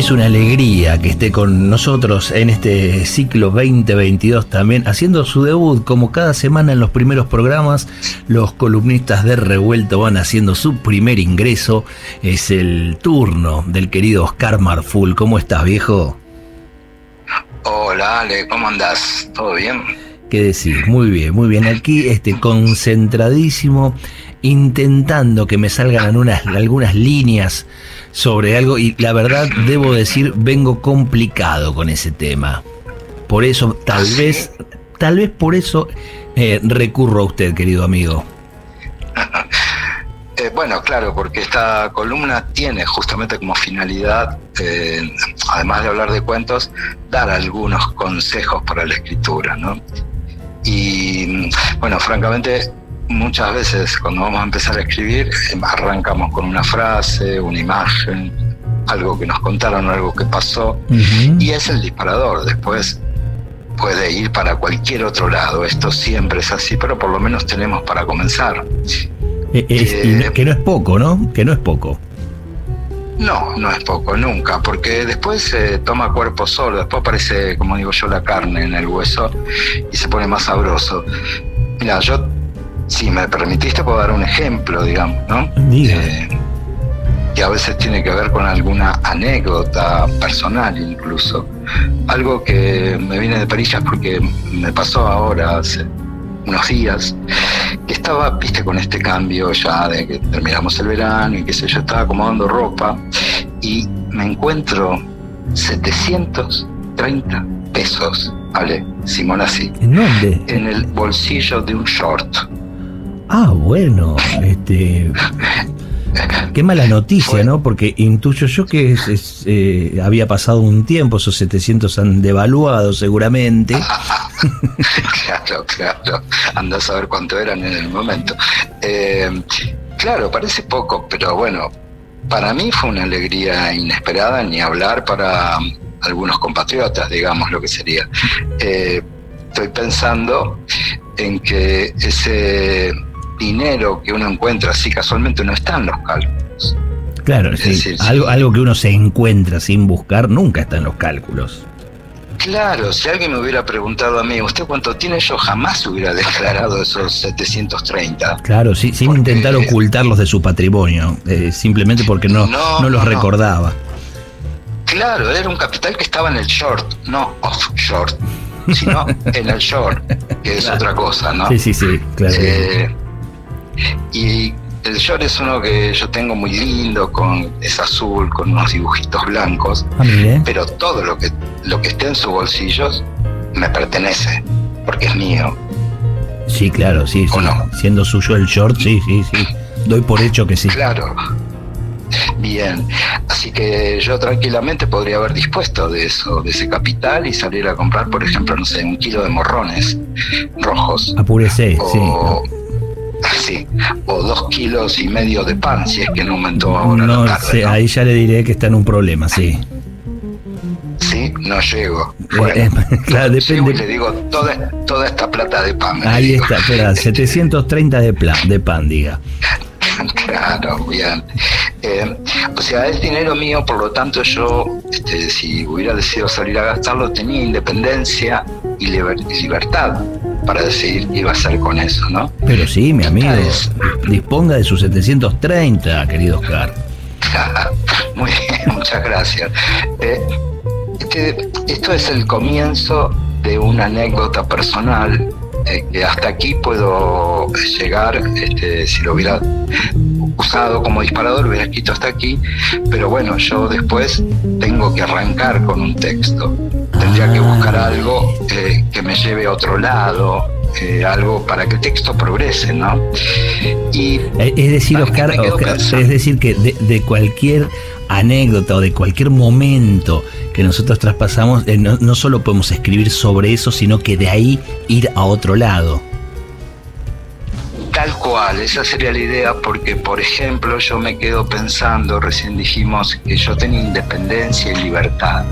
Es una alegría que esté con nosotros en este ciclo 2022 también, haciendo su debut como cada semana en los primeros programas. Los columnistas de Revuelto van haciendo su primer ingreso. Es el turno del querido Oscar Marful. ¿Cómo estás, viejo? Hola, Ale, ¿cómo andás? ¿Todo bien? ¿Qué decís? Muy bien, muy bien. Aquí, este, concentradísimo, intentando que me salgan unas, algunas líneas sobre algo y la verdad debo decir vengo complicado con ese tema. Por eso tal ¿Ah, vez, tal vez por eso eh, recurro a usted, querido amigo. Eh, bueno, claro, porque esta columna tiene justamente como finalidad, eh, además de hablar de cuentos, dar algunos consejos para la escritura, ¿no? Y bueno, francamente, muchas veces cuando vamos a empezar a escribir, arrancamos con una frase, una imagen, algo que nos contaron, algo que pasó, y es el disparador. Después puede ir para cualquier otro lado. Esto siempre es así, pero por lo menos tenemos para comenzar. Eh, es- y no- que no es poco, ¿no? Que no es poco. No, no es poco, nunca, porque después se toma cuerpo solo, después aparece, como digo yo, la carne en el hueso y se pone más sabroso. Mira, yo, si me permitiste, puedo dar un ejemplo, digamos, ¿no? Eh, que a veces tiene que ver con alguna anécdota personal incluso. Algo que me viene de perillas porque me pasó ahora hace unos días, que estaba, viste, con este cambio ya de que terminamos el verano y qué sé yo, estaba acomodando ropa y me encuentro 730 pesos, ¿vale? Simón así, ¿En dónde? en el bolsillo de un short. Ah, bueno, este. Qué mala noticia, ¿no? Porque intuyo yo que es- es, eh, había pasado un tiempo, esos 700 han devaluado seguramente. Claro, claro. Anda a saber cuánto eran en el momento. Eh, claro, parece poco, pero bueno, para mí fue una alegría inesperada, ni hablar para algunos compatriotas, digamos lo que sería. Eh, estoy pensando en que ese dinero que uno encuentra así casualmente no está en los cálculos. Claro, Es sí, decir, sí. algo, algo que uno se encuentra sin buscar nunca está en los cálculos. Claro, si alguien me hubiera preguntado a mí, ¿usted cuánto tiene? Yo jamás hubiera declarado esos 730. Claro, sí, sin Porque- intentar ocultarlos de su patrimonio, eh, simplemente porque no, No, no los no. recordaba. Claro, era un capital que estaba en el short, no off short, sino en el short, que es Claro. otra cosa, ¿no? Sí, sí, sí, claro. Eh, y el short es uno que yo tengo muy lindo, con es azul, con unos dibujitos blancos, Ah, pero todo lo que lo que esté en sus bolsillos me pertenece, porque es mío. Sí, claro, sí, sí. ¿O no? Siendo suyo el short, sí, sí, sí. Doy por hecho que sí. Claro. Bien, así que yo tranquilamente podría haber dispuesto de eso, de ese capital y salir a comprar, por ejemplo, no sé, un kilo de morrones rojos. Apúrese, sí. Sí, o dos kilos y medio de pan, si es que no aumentó ahora No la tarde. sé, ¿no? ahí ya le diré que está en un problema, sí. Sí, no llego. Eh, Bueno, eh, claro, y le depende. digo toda, toda esta plata de pan. Ahí está, espera, 730 de, plan, de pan, diga. Claro, bien. Eh, o sea, es dinero mío, por lo tanto yo, este, si hubiera decidido salir a gastarlo, tenía independencia y libertad para decidir qué iba a hacer con eso, ¿no? Pero sí, mi amigo, es- disponga de sus 730, querido Oscar. Muy bien, muchas gracias. Eh, este- esto es el comienzo de una anécdota personal eh, que hasta aquí puedo llegar, este, si lo hubiera usado como disparador, hubiera escrito hasta aquí, pero bueno, yo después tengo que arrancar con un texto. Tendría que buscar Ah. algo eh, que me lleve a otro lado, eh, algo para que el texto progrese, ¿no? Y eh, es decir, Oscar, es decir que de, cualquier anécdota o de cualquier momento que nosotros traspasamos, eh, no, no solo podemos escribir sobre eso, sino que de ahí ir a otro lado. Cual, esa sería la idea, porque por ejemplo yo me quedo pensando, recién dijimos que yo tenía independencia y libertad.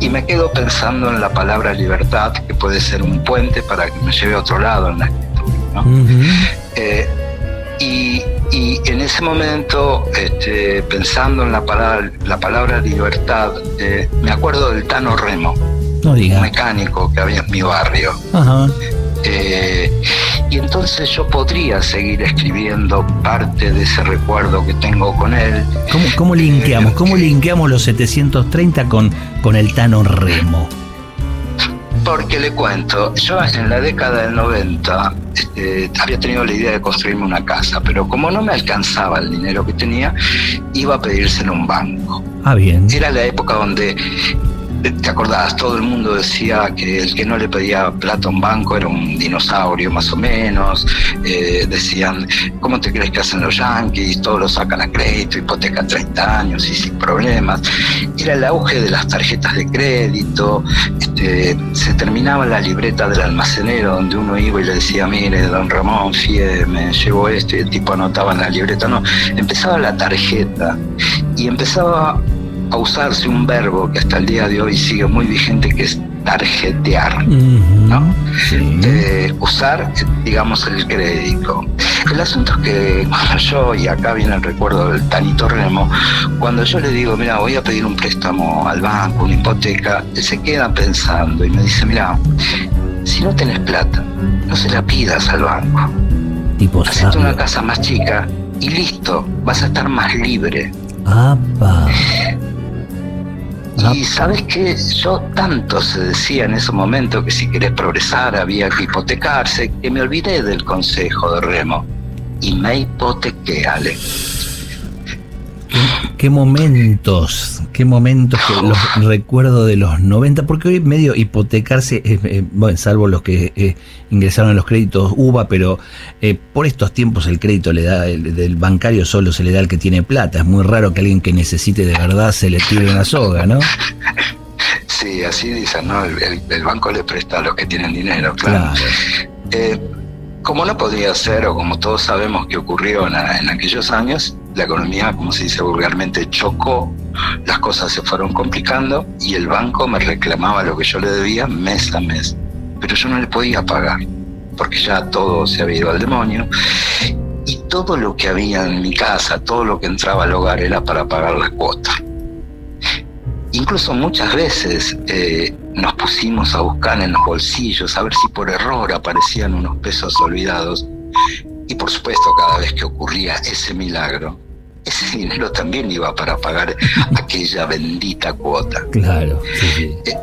Y me quedo pensando en la palabra libertad, que puede ser un puente para que me lleve a otro lado en la escritura. Eh, y, en ese momento, este, pensando en la palabra, la palabra libertad, eh, me acuerdo del Tano Remo, un mecánico que había en mi barrio. Eh, y entonces yo podría seguir escribiendo parte de ese recuerdo que tengo con él. ¿Cómo, cómo linkeamos? ¿Cómo linkeamos los 730 con, con el Tano Remo? Porque le cuento, yo en la década del 90 este, había tenido la idea de construirme una casa, pero como no me alcanzaba el dinero que tenía, iba a pedírselo a un banco. Ah, bien. Era la época donde ¿Te acordás? Todo el mundo decía que el que no le pedía plata a un banco era un dinosaurio, más o menos. Eh, decían, ¿cómo te crees que hacen los yankees? Todos lo sacan a crédito, hipoteca 30 años y sin problemas. Era el auge de las tarjetas de crédito. Este, se terminaba la libreta del almacenero donde uno iba y le decía, mire, don Ramón, fíe, me llevo esto y el tipo anotaba en la libreta. No, empezaba la tarjeta y empezaba a usarse un verbo que hasta el día de hoy sigue muy vigente, que es tarjetear, ¿no? Eh, usar, digamos, el crédito. El asunto es que cuando yo, y acá viene el recuerdo del Tanito Remo, cuando yo le digo, mira, voy a pedir un préstamo al banco, una hipoteca, él se queda pensando y me dice, mira, si no tenés plata, no se la pidas al banco. Tipo Hacete una casa más chica y listo, vas a estar más libre. Y sabes que yo tanto se decía en ese momento que si querés progresar había que hipotecarse, que me olvidé del consejo de Remo y me hipotequé, Ale. Qué momentos, qué momentos que los recuerdo de los 90, porque hoy medio hipotecarse, eh, bueno, salvo los que eh, ingresaron a los créditos UBA, pero eh, por estos tiempos el crédito le da, el, del bancario solo se le da al que tiene plata. Es muy raro que alguien que necesite de verdad se le tire una soga, ¿no? Sí, así dicen, ¿no? El, banco le presta a los que tienen dinero, claro. como no podía ser, o como todos sabemos que ocurrió en aquellos años, la economía, como se dice vulgarmente, chocó, las cosas se fueron complicando y el banco me reclamaba lo que yo le debía mes a mes, pero yo no le podía pagar porque ya todo se había ido al demonio y todo lo que había en mi casa, todo lo que entraba al hogar era para pagar la cuota. Incluso muchas veces eh, nos pusimos a buscar en los bolsillos a ver si por error aparecían unos pesos olvidados y por supuesto, cada vez que ocurría ese milagro, ese dinero también iba para pagar aquella bendita cuota. Claro, sí, eh,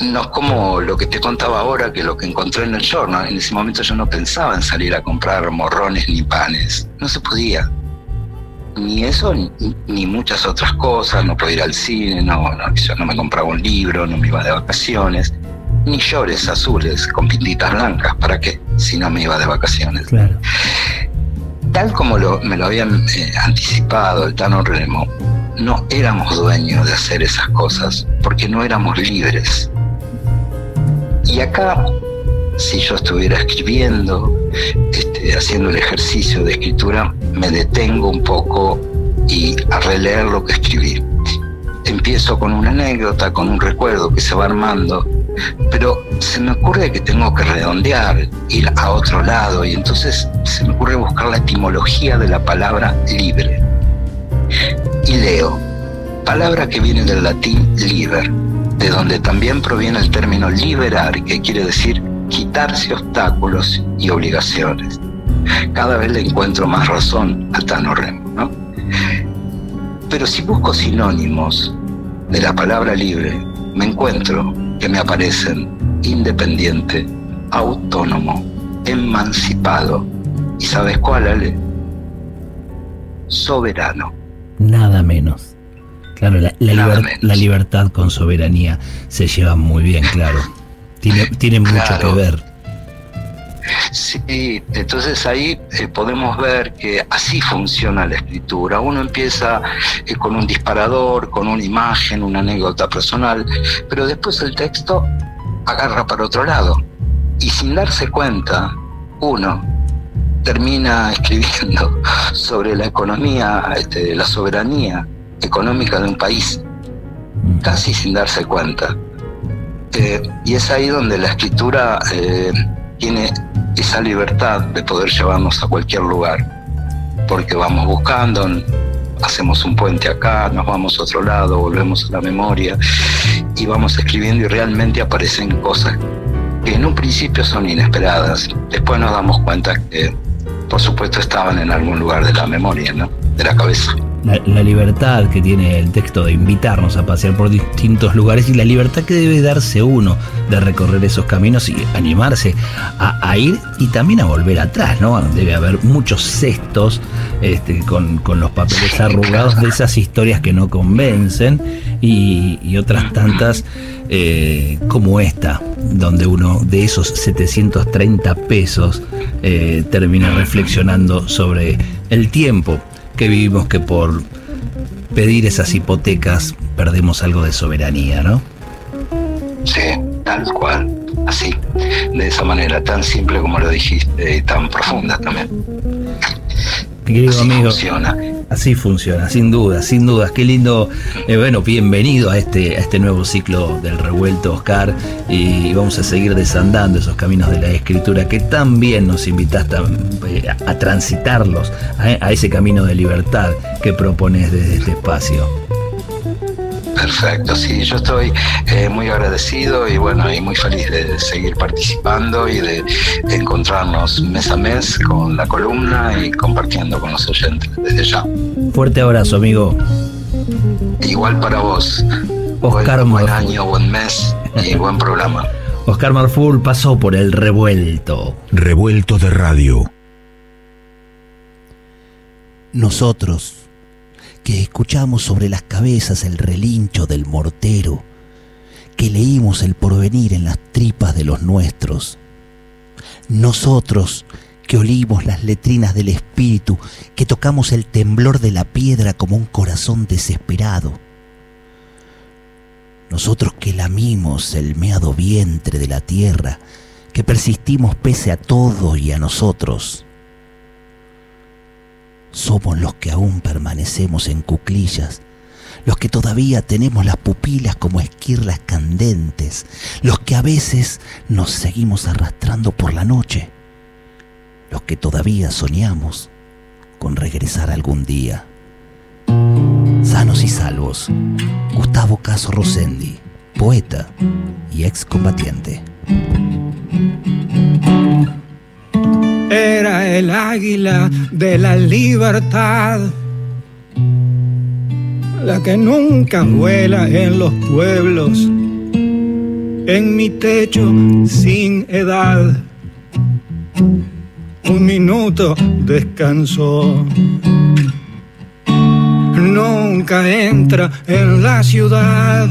no es como lo que te contaba ahora, que lo que encontré en el short, en ese momento yo no pensaba en salir a comprar morrones ni panes, no se podía. Ni eso, ni, muchas otras cosas, no podía ir al cine, no, no, yo no me compraba un libro, no me iba de vacaciones ni llores azules con pintitas blancas. ¿Para qué? Si no me iba de vacaciones. Claro. Tal como me lo habían eh, anticipado el Tano Remo, no éramos dueños de hacer esas cosas porque no éramos libres. Y acá, si yo estuviera escribiendo, este, haciendo el ejercicio de escritura, me detengo un poco y a releer lo que escribí. Empiezo con una anécdota, con un recuerdo que se va armando pero se me ocurre que tengo que redondear, ir a otro lado, y entonces se me ocurre buscar la etimología de la palabra libre. Y leo, palabra que viene del latín liber, de donde también proviene el término liberar, que quiere decir quitarse obstáculos y obligaciones. Cada vez le encuentro más razón a Tano Remo, ¿no? Pero si busco sinónimos de la palabra libre, me encuentro que me aparecen independiente, autónomo, emancipado. ¿Y sabes cuál, Ale? Soberano. Nada menos. Claro, la, libertad con soberanía se lleva muy bien, claro. Tiene, tiene mucho que ver. Sí, entonces ahí eh, podemos ver que así funciona la escritura. Uno empieza eh, con un disparador, con una imagen, una anécdota personal, pero después el texto agarra para otro lado. Y sin darse cuenta, uno termina escribiendo sobre la economía, este, la soberanía económica de un país, casi sin darse cuenta. Eh, y es ahí donde la escritura tiene esa libertad de poder llevarnos a cualquier lugar, porque vamos buscando, hacemos un puente acá, nos vamos a otro lado, volvemos a la memoria y vamos escribiendo y realmente aparecen cosas que en un principio son inesperadas. Después nos damos cuenta que, por supuesto, estaban en algún lugar de la memoria, ¿no? De la cabeza la, libertad que tiene el texto de invitarnos a pasear por distintos lugares y la libertad que debe darse uno de recorrer esos caminos y animarse a, ir y también a volver atrás, ¿no? Debe haber muchos cestos este, con, los papeles arrugados de esas historias que no convencen y, otras tantas eh, como esta, donde uno de esos 730 pesos eh, termina reflexionando sobre el tiempo que vivimos que por pedir esas hipotecas perdemos algo de soberanía, ¿no? Sí, tal cual, así, de esa manera, tan simple como lo dijiste y tan profunda también. Querido amigo, funciona. Así funciona, sin duda, sin dudas. Qué lindo. Eh, bueno, bienvenido a este, a este nuevo ciclo del revuelto, Oscar. Y vamos a seguir desandando esos caminos de la escritura que también nos invitaste eh, a, transitarlos, a ese camino de libertad que propones desde este espacio. Perfecto, sí, yo estoy eh, muy agradecido y bueno, y muy feliz de seguir participando y de encontrarnos mes a mes con la columna y compartiendo con los oyentes desde ya. Fuerte abrazo, amigo. Igual para vos. Oscar buen, buen año, buen mes y buen programa. Oscar Marful pasó por el revuelto. Revuelto de radio. Nosotros que escuchamos sobre las cabezas el relincho del mortero, que leímos el porvenir en las tripas de los nuestros. Nosotros que olimos las letrinas del espíritu, que tocamos el temblor de la piedra como un corazón desesperado. Nosotros que lamimos el meado vientre de la tierra, que persistimos pese a todo y a nosotros somos los que aún permanecemos en cuclillas, los que todavía tenemos las pupilas como esquirlas candentes, los que a veces nos seguimos arrastrando por la noche, los que todavía soñamos con regresar algún día. Sanos y salvos, Gustavo Caso Rosendi, poeta y excombatiente era el águila de la libertad, la que nunca vuela en los pueblos, en mi techo sin edad. Un minuto descansó. Nunca entra en la ciudad.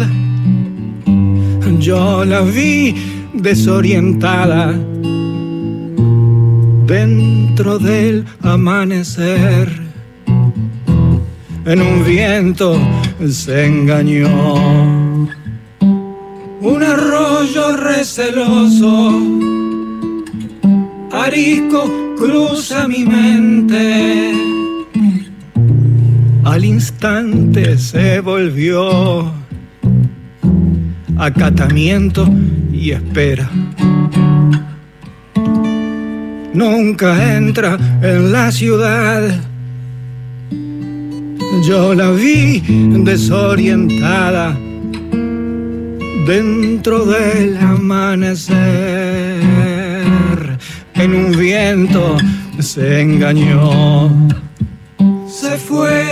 Yo la vi desorientada dentro del amanecer. En un viento se engañó. Un arroyo receloso, arisco cruza mi mente. Al instante se volvió acatamiento y espera nunca entra en la ciudad. Yo la vi desorientada dentro del amanecer. En un viento se engañó. Se fue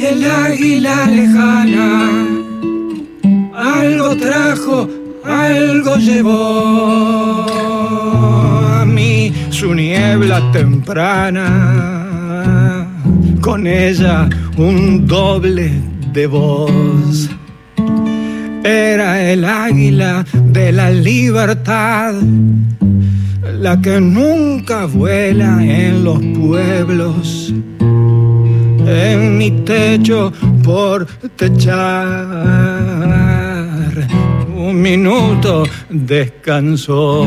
el águila lejana. Algo trajo, algo llevó su niebla temprana, con ella un doble de voz. Era el águila de la libertad, la que nunca vuela en los pueblos. En mi techo por techar un minuto descansó.